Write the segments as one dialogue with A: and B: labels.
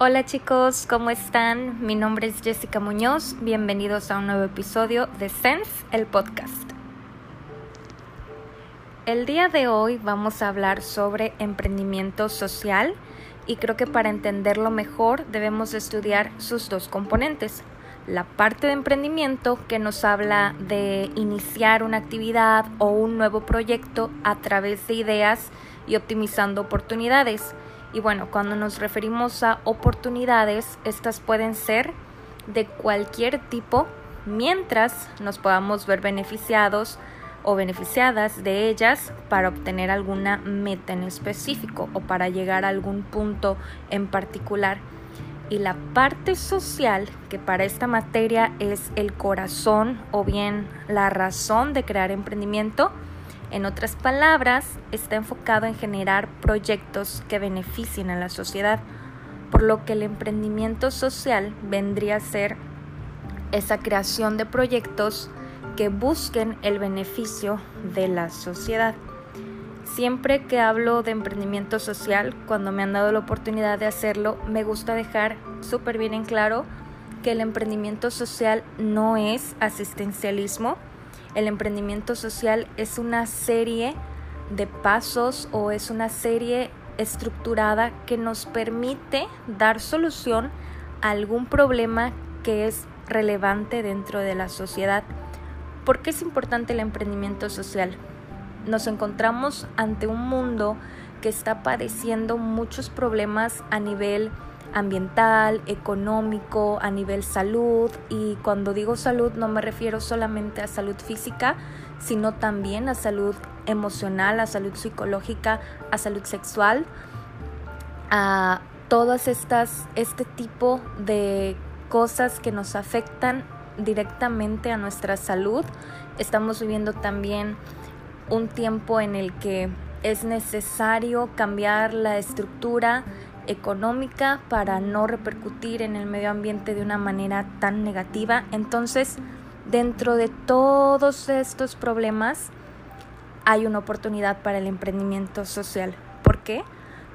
A: Hola chicos, ¿cómo están? Mi nombre es Jessica Muñoz, bienvenidos a un nuevo episodio de Sense, el podcast. El día de hoy vamos a hablar sobre emprendimiento social y creo que para entenderlo mejor debemos estudiar sus dos componentes. La parte de emprendimiento que nos habla de iniciar una actividad o un nuevo proyecto a través de ideas y optimizando oportunidades y bueno, cuando nos referimos a oportunidades, estas pueden ser de cualquier tipo mientras nos podamos ver beneficiados o beneficiadas de ellas para obtener alguna meta en específico o para llegar a algún punto en particular. Y la parte social, que para esta materia es el corazón o bien la razón de crear emprendimiento, en otras palabras, está enfocado en generar proyectos que beneficien a la sociedad, por lo que el emprendimiento social vendría a ser esa creación de proyectos que busquen el beneficio de la sociedad. Siempre que hablo de emprendimiento social, cuando me han dado la oportunidad de hacerlo, me gusta dejar súper bien en claro que el emprendimiento social no es asistencialismo, el emprendimiento social es una serie de pasos o es una serie estructurada que nos permite dar solución a algún problema que es relevante dentro de la sociedad. ¿Por qué es importante el emprendimiento social? Nos encontramos ante un mundo que está padeciendo muchos problemas a nivel ambiental, económico, a nivel salud y cuando digo salud no me refiero solamente a salud física, sino también a salud emocional, a salud psicológica, a salud sexual, a todas estas este tipo de cosas que nos afectan directamente a nuestra salud. Estamos viviendo también un tiempo en el que es necesario cambiar la estructura económica para no repercutir en el medio ambiente de una manera tan negativa. Entonces, dentro de todos estos problemas hay una oportunidad para el emprendimiento social. ¿Por qué?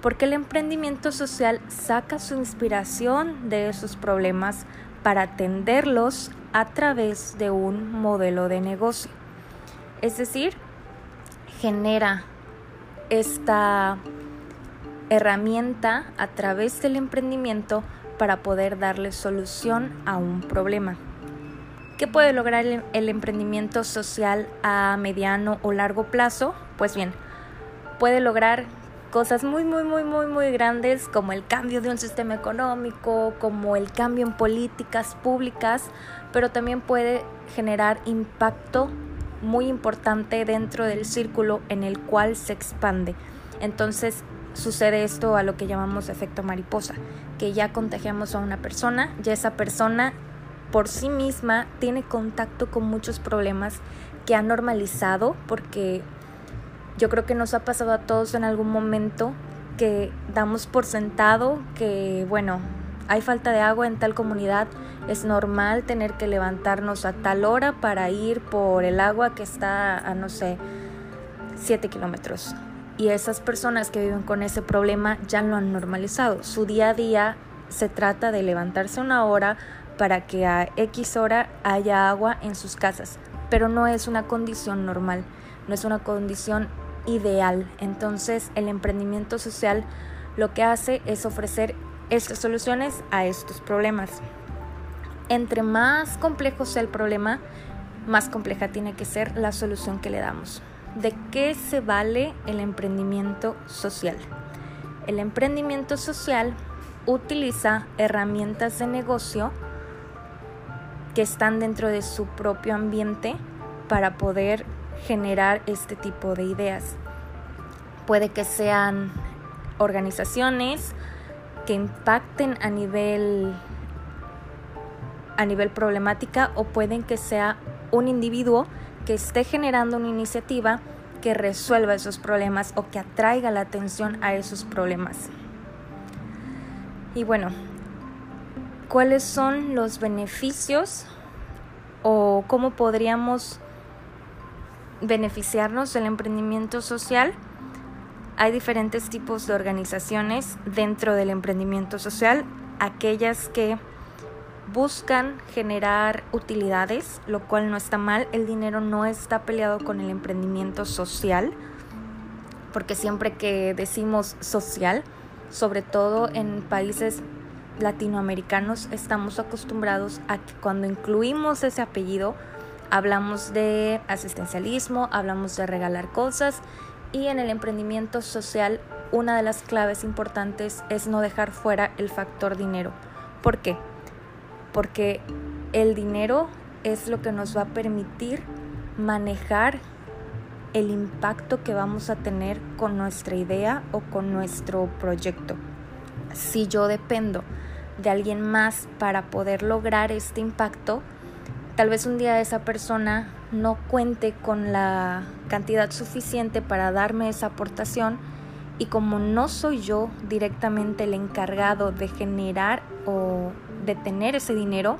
A: Porque el emprendimiento social saca su inspiración de esos problemas para atenderlos a través de un modelo de negocio. Es decir, genera esta herramienta a través del emprendimiento para poder darle solución a un problema. ¿Qué puede lograr el, emprendimiento social a mediano o largo plazo? Pues bien, puede lograr cosas muy, muy, muy, muy, muy grandes como el cambio de un sistema económico, como el cambio en políticas públicas, pero también puede generar impacto muy importante dentro del círculo en el cual se expande. Entonces, sucede esto a lo que llamamos efecto mariposa, que ya contagiamos a una persona, ya esa persona por sí misma tiene contacto con muchos problemas que ha normalizado, porque yo creo que nos ha pasado a todos en algún momento que damos por sentado que, bueno, hay falta de agua en tal comunidad, es normal tener que levantarnos a tal hora para ir por el agua que está a, no sé, 7 kilómetros y esas personas que viven con ese problema ya lo han normalizado. Su día a día se trata de levantarse una hora para que a X hora haya agua en sus casas, pero no es una condición normal, no es una condición ideal. Entonces el emprendimiento social lo que hace es ofrecer estas soluciones a estos problemas. Entre más complejo sea el problema, más compleja tiene que ser la solución que le damos. ¿De qué se vale el emprendimiento social? El emprendimiento social utiliza herramientas de negocio que están dentro de su propio ambiente para poder generar este tipo de ideas. Puede que sean organizaciones que impacten a nivel a nivel problemática o pueden que sea un individuo que esté generando una iniciativa que resuelva esos problemas o que atraiga la atención a esos problemas. Y bueno, ¿cuáles son los beneficios o cómo podríamos beneficiarnos del emprendimiento social? Hay diferentes tipos de organizaciones dentro del emprendimiento social aquellas que buscan generar utilidades, lo cual no está mal. El dinero no está peleado con el emprendimiento social, porque siempre que decimos social, sobre todo en países latinoamericanos, estamos acostumbrados a que cuando incluimos ese apellido, hablamos de asistencialismo, hablamos de regalar cosas y en el emprendimiento social una de las claves importantes es no dejar fuera el factor dinero. ¿Por qué? Porque el dinero es lo que nos va a permitir manejar el impacto que vamos a tener con nuestra idea o con nuestro proyecto. Si yo dependo de alguien más para poder lograr este impacto, tal vez un día esa persona no cuente con la cantidad suficiente para darme esa aportación y como no soy yo directamente el encargado de generar o de tener ese dinero,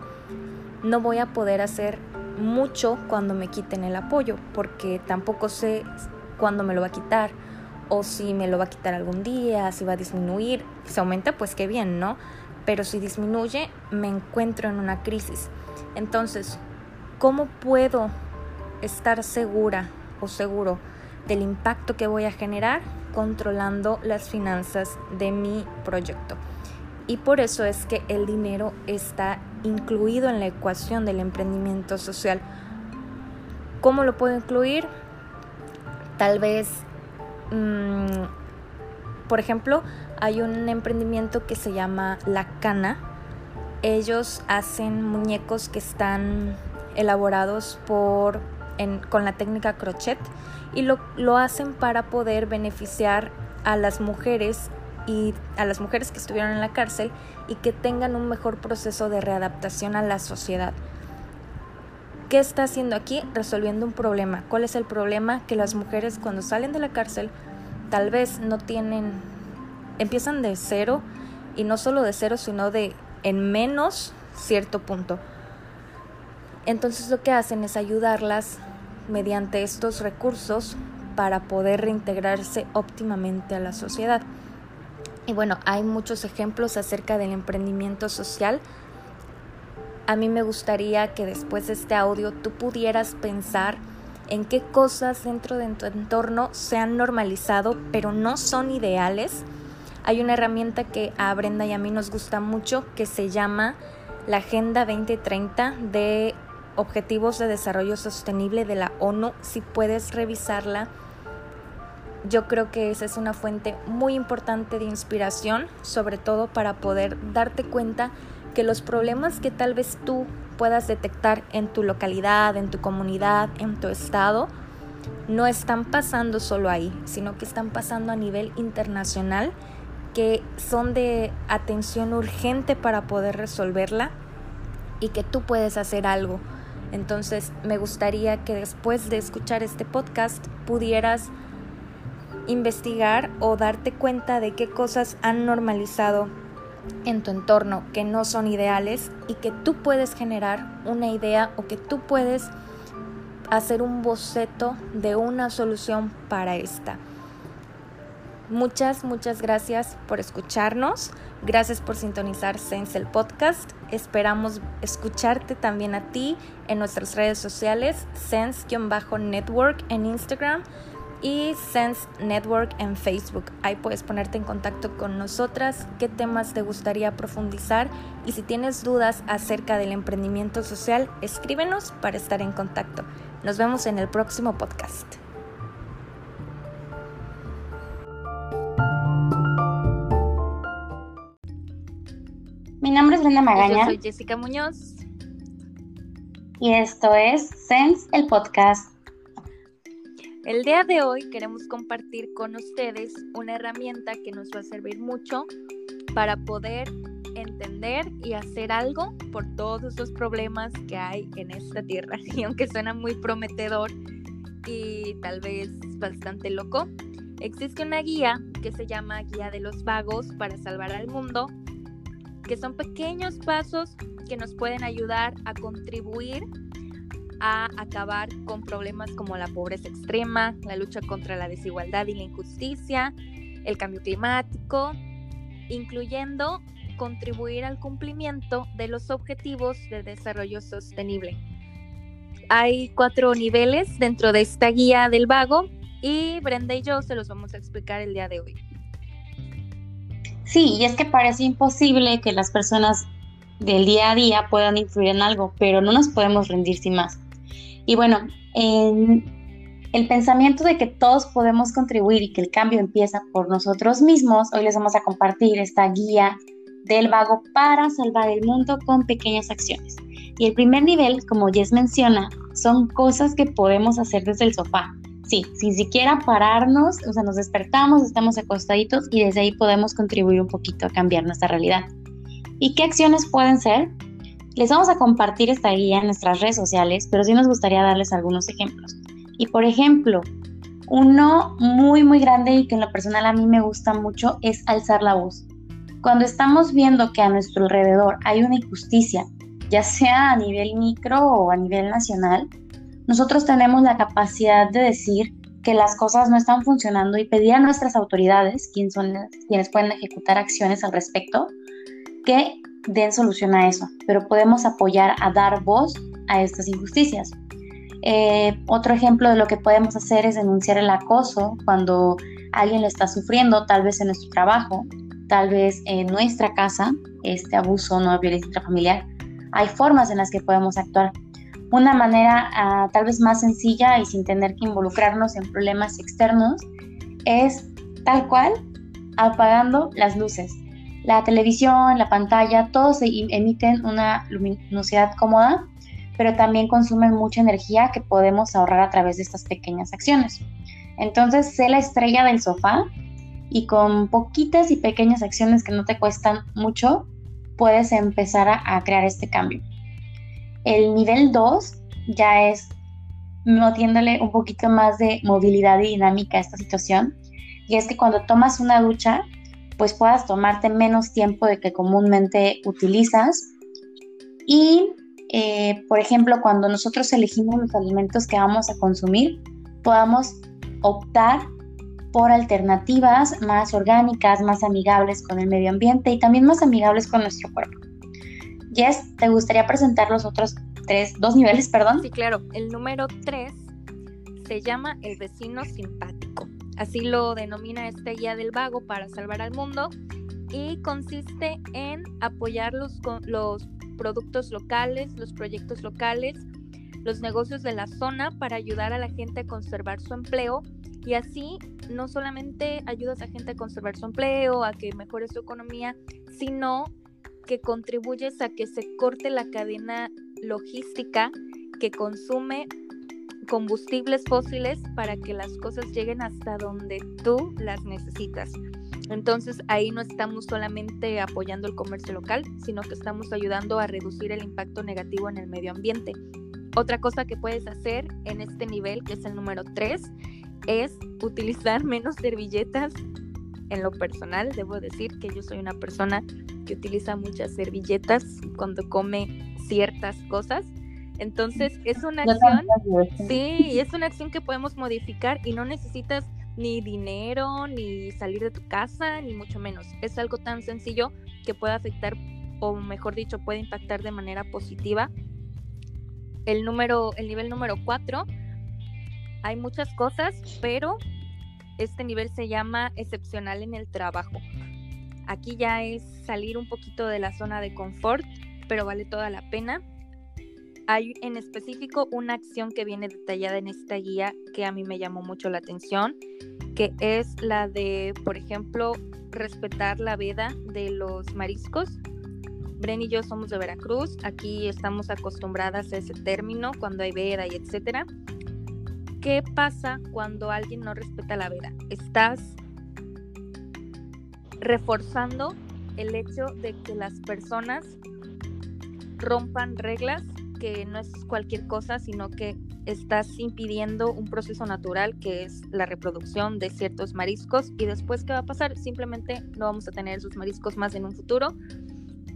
A: no voy a poder hacer mucho cuando me quiten el apoyo, porque tampoco sé cuándo me lo va a quitar o si me lo va a quitar algún día, si va a disminuir. Si aumenta, pues qué bien, ¿no? Pero si disminuye, me encuentro en una crisis. Entonces, ¿cómo puedo estar segura o seguro del impacto que voy a generar controlando las finanzas de mi proyecto? Y por eso es que el dinero está incluido en la ecuación del emprendimiento social. ¿Cómo lo puedo incluir? Tal vez, mm, por ejemplo, hay un emprendimiento que se llama La Cana. Ellos hacen muñecos que están elaborados por, con la técnica crochet y lo, lo hacen para poder beneficiar a las mujeres y a las mujeres que estuvieron en la cárcel y que tengan un mejor proceso de readaptación a la sociedad. ¿Qué está haciendo aquí? Resolviendo un problema. ¿Cuál es el problema? Que las mujeres cuando salen de la cárcel tal vez no tienen, empiezan de cero y no solo de cero, sino de en menos cierto punto. Entonces lo que hacen es ayudarlas mediante estos recursos para poder reintegrarse óptimamente a la sociedad. Y bueno, hay muchos ejemplos acerca del emprendimiento social. A mí me gustaría que después de este audio tú pudieras pensar en qué cosas dentro de tu entorno se han normalizado pero no son ideales. Hay una herramienta que a Brenda y a mí nos gusta mucho que se llama la Agenda 2030 de Objetivos de Desarrollo Sostenible de la ONU. Si puedes revisarla, yo creo que esa es una fuente muy importante de inspiración, sobre todo para poder darte cuenta que los problemas que tal vez tú puedas detectar en tu localidad, en tu comunidad, en tu estado, no están pasando solo ahí, sino que están pasando a nivel internacional, que son de atención urgente para poder resolverla y que tú puedes hacer algo. Entonces me gustaría que después de escuchar este podcast pudieras investigar o darte cuenta de qué cosas han normalizado en tu entorno que no son ideales y que tú puedes generar una idea o que tú puedes hacer un boceto de una solución para esta. Muchas, muchas gracias por escucharnos. Gracias por sintonizar Sense el podcast. Esperamos escucharte también a ti en nuestras redes sociales, Sense-Network en Instagram y Sense Network en Facebook. Ahí puedes ponerte en contacto con nosotras, qué temas te gustaría profundizar y si tienes dudas acerca del emprendimiento social, escríbenos para estar en contacto. Nos vemos en el próximo podcast.
B: Mi nombre es Brenda Magaña.
A: Yo soy Jessica Muñoz.
B: Y esto es Sense, el podcast.
A: El día de hoy queremos compartir con ustedes una herramienta que nos va a servir mucho para poder entender y hacer algo por todos los problemas que hay en esta tierra. Y aunque suena muy prometedor y tal vez bastante loco, existe una guía que se llama Guía de los Vagos para Salvar al Mundo, que son pequeños pasos que nos pueden ayudar a contribuir a acabar con problemas como la pobreza extrema, la lucha contra la desigualdad y la injusticia, el cambio climático, incluyendo contribuir al cumplimiento de los objetivos de desarrollo sostenible. Hay cuatro niveles dentro de esta guía del vago y Brenda y yo se los vamos a explicar el día de hoy.
B: Sí, y es que parece imposible que las personas del día a día puedan influir en algo, pero no nos podemos rendir sin más. Y bueno, en el pensamiento de que todos podemos contribuir y que el cambio empieza por nosotros mismos, hoy les vamos a compartir esta guía del vago para salvar el mundo con pequeñas acciones. Y el primer nivel, como Jess menciona, son cosas que podemos hacer desde el sofá. Sí, sin siquiera pararnos, o sea, nos despertamos, estamos acostaditos y desde ahí podemos contribuir un poquito a cambiar nuestra realidad. ¿Y qué acciones pueden ser? Les vamos a compartir esta guía en nuestras redes sociales, pero sí nos gustaría darles algunos ejemplos. Y por ejemplo, uno muy, muy grande y que en lo personal a mí me gusta mucho es alzar la voz. Cuando estamos viendo que a nuestro alrededor hay una injusticia, ya sea a nivel micro o a nivel nacional, nosotros tenemos la capacidad de decir que las cosas no están funcionando y pedir a nuestras autoridades, quienes, son, quienes pueden ejecutar acciones al respecto, que den solución a eso, pero podemos apoyar a dar voz a estas injusticias. Eh, otro ejemplo de lo que podemos hacer es denunciar el acoso cuando alguien lo está sufriendo, tal vez en nuestro trabajo, tal vez en nuestra casa, este abuso no violencia intrafamiliar. Hay formas en las que podemos actuar. Una manera ah, tal vez más sencilla y sin tener que involucrarnos en problemas externos es tal cual apagando las luces. La televisión, la pantalla, todos emiten una luminosidad cómoda, pero también consumen mucha energía que podemos ahorrar a través de estas pequeñas acciones. Entonces, sé la estrella del sofá y con poquitas y pequeñas acciones que no te cuestan mucho, puedes empezar a, crear este cambio. El nivel 2 ya es metiéndole un poquito más de movilidad y dinámica a esta situación. Y es que cuando tomas una ducha, pues puedas tomarte menos tiempo de que comúnmente utilizas. Y, eh, por ejemplo, cuando nosotros elegimos los alimentos que vamos a consumir, podamos optar por alternativas más orgánicas, más amigables con el medio ambiente y también más amigables con nuestro cuerpo. Jess, ¿te gustaría presentar los otros tres, dos niveles, perdón?
A: Sí, claro. El número tres se llama el vecino simpático. Así lo denomina esta guía del vago para salvar al mundo y consiste en apoyar los, los productos locales, los proyectos locales, los negocios de la zona para ayudar a la gente a conservar su empleo y así no solamente ayudas a gente a conservar su empleo, a que mejore su economía, sino que contribuyes a que se corte la cadena logística que consume combustibles fósiles para que las cosas lleguen hasta donde tú las necesitas. Entonces ahí no estamos solamente apoyando el comercio local, sino que estamos ayudando a reducir el impacto negativo en el medio ambiente. Otra cosa que puedes hacer en este nivel, que es el número 3, es utilizar menos servilletas. En lo personal, debo decir que yo soy una persona que utiliza muchas servilletas cuando come ciertas cosas. Entonces, es una acción, sí, es una acción que podemos modificar y no necesitas ni dinero, ni salir de tu casa, ni mucho menos. Es algo tan sencillo que puede afectar, o mejor dicho, puede impactar de manera positiva. El número, el nivel número 4 hay muchas cosas, pero este nivel se llama excepcional en el trabajo. Aquí ya es salir un poquito de la zona de confort, pero vale toda la pena. Hay en específico una acción que viene detallada en esta guía que a mí me llamó mucho la atención, que es la de, por ejemplo, respetar la veda de los mariscos. Bren y yo somos de Veracruz, aquí estamos acostumbradas a ese término cuando hay veda y etcétera. ¿Qué pasa cuando alguien no respeta la veda? Estás reforzando el hecho de que las personas rompan reglas, que no es cualquier cosa, sino que estás impidiendo un proceso natural que es la reproducción de ciertos mariscos. Y después qué va a pasar simplemente no vamos a tener esos mariscos más en un futuro.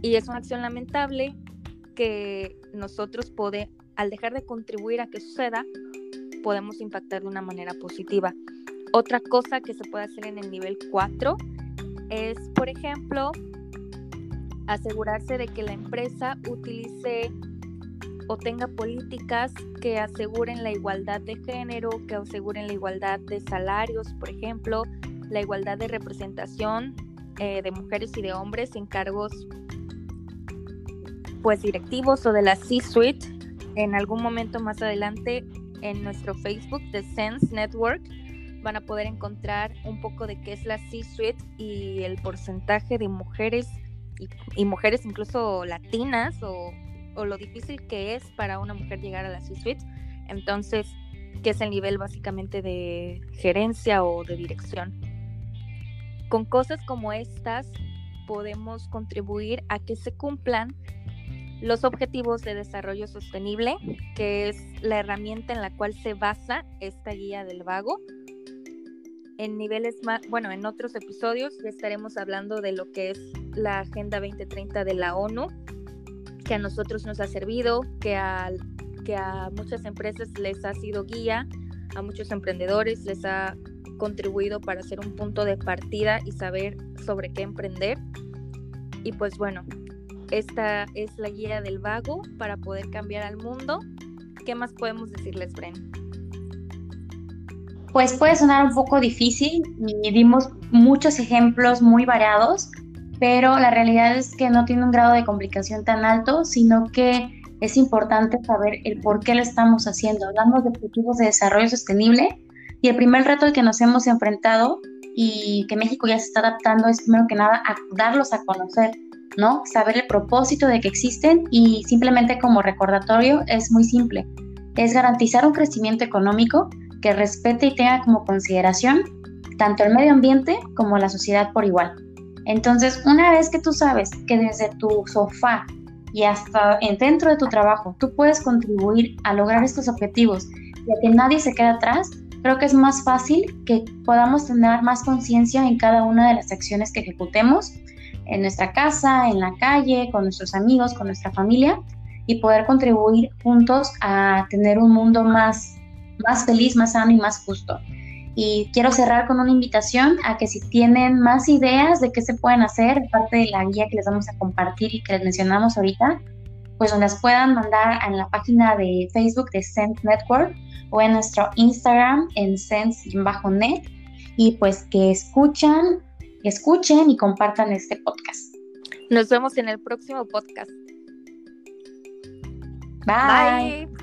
A: Y es una acción lamentable que nosotros podemos, al dejar de contribuir a que suceda podemos impactar de una manera positiva. Otra cosa que se puede hacer en el nivel 4 es, por ejemplo, asegurarse de que la empresa utilice o tenga políticas que aseguren la igualdad de género, que aseguren la igualdad de salarios, por ejemplo, la igualdad de representación eh, de mujeres y de hombres en cargos pues directivos o de la C-suite. En algún momento más adelante en nuestro Facebook de Sense Network van a poder encontrar un poco de qué es la C-suite y el porcentaje de mujeres y, mujeres incluso latinas o, o, lo difícil que es para una mujer llegar a la C-suite. Entonces, que es el nivel básicamente de gerencia o de dirección. Con cosas como estas podemos contribuir a que se cumplan los objetivos de desarrollo sostenible, que es la herramienta en la cual se basa esta guía del vago. En niveles más, bueno, en otros episodios ya estaremos hablando de lo que es la Agenda 2030 de la ONU, que a nosotros nos ha servido, que a, que a muchas empresas les ha sido guía, a muchos emprendedores les ha contribuido para ser un punto de partida y saber sobre qué emprender. Y pues bueno, esta es la guía del vago para poder cambiar al mundo. ¿Qué más podemos decirles, Bren?
B: Pues puede sonar un poco difícil y dimos muchos ejemplos muy variados, pero la realidad es que no tiene un grado de complicación tan alto, sino que es importante saber el por qué lo estamos haciendo. Hablamos de objetivos de desarrollo sostenible y el primer reto al que nos hemos enfrentado y que México ya se está adaptando es primero que nada darlos a conocer ¿no? Saber el propósito de que existen y simplemente como recordatorio es muy simple. Es garantizar un crecimiento económico que respete y tenga como consideración tanto el medio ambiente como la sociedad por igual. Entonces, una vez que tú sabes que desde tu sofá y hasta dentro de tu trabajo tú puedes contribuir a lograr estos objetivos y a que nadie se quede atrás, creo que es más fácil que podamos tener más conciencia en cada una de las acciones que ejecutemos en nuestra casa, en la calle, con nuestros amigos, con nuestra familia y poder contribuir juntos a tener un mundo más, más feliz, más sano y más justo. Y quiero cerrar con una invitación a que si tienen más ideas de qué se pueden hacer, parte de la guía que les vamos a compartir y que les mencionamos ahorita, pues nos las puedan mandar en la página de Facebook de Sense Network o en nuestro Instagram en sense-net y pues que escuchan escuchen y compartan este podcast.
A: Nos vemos en el próximo podcast.
B: Bye.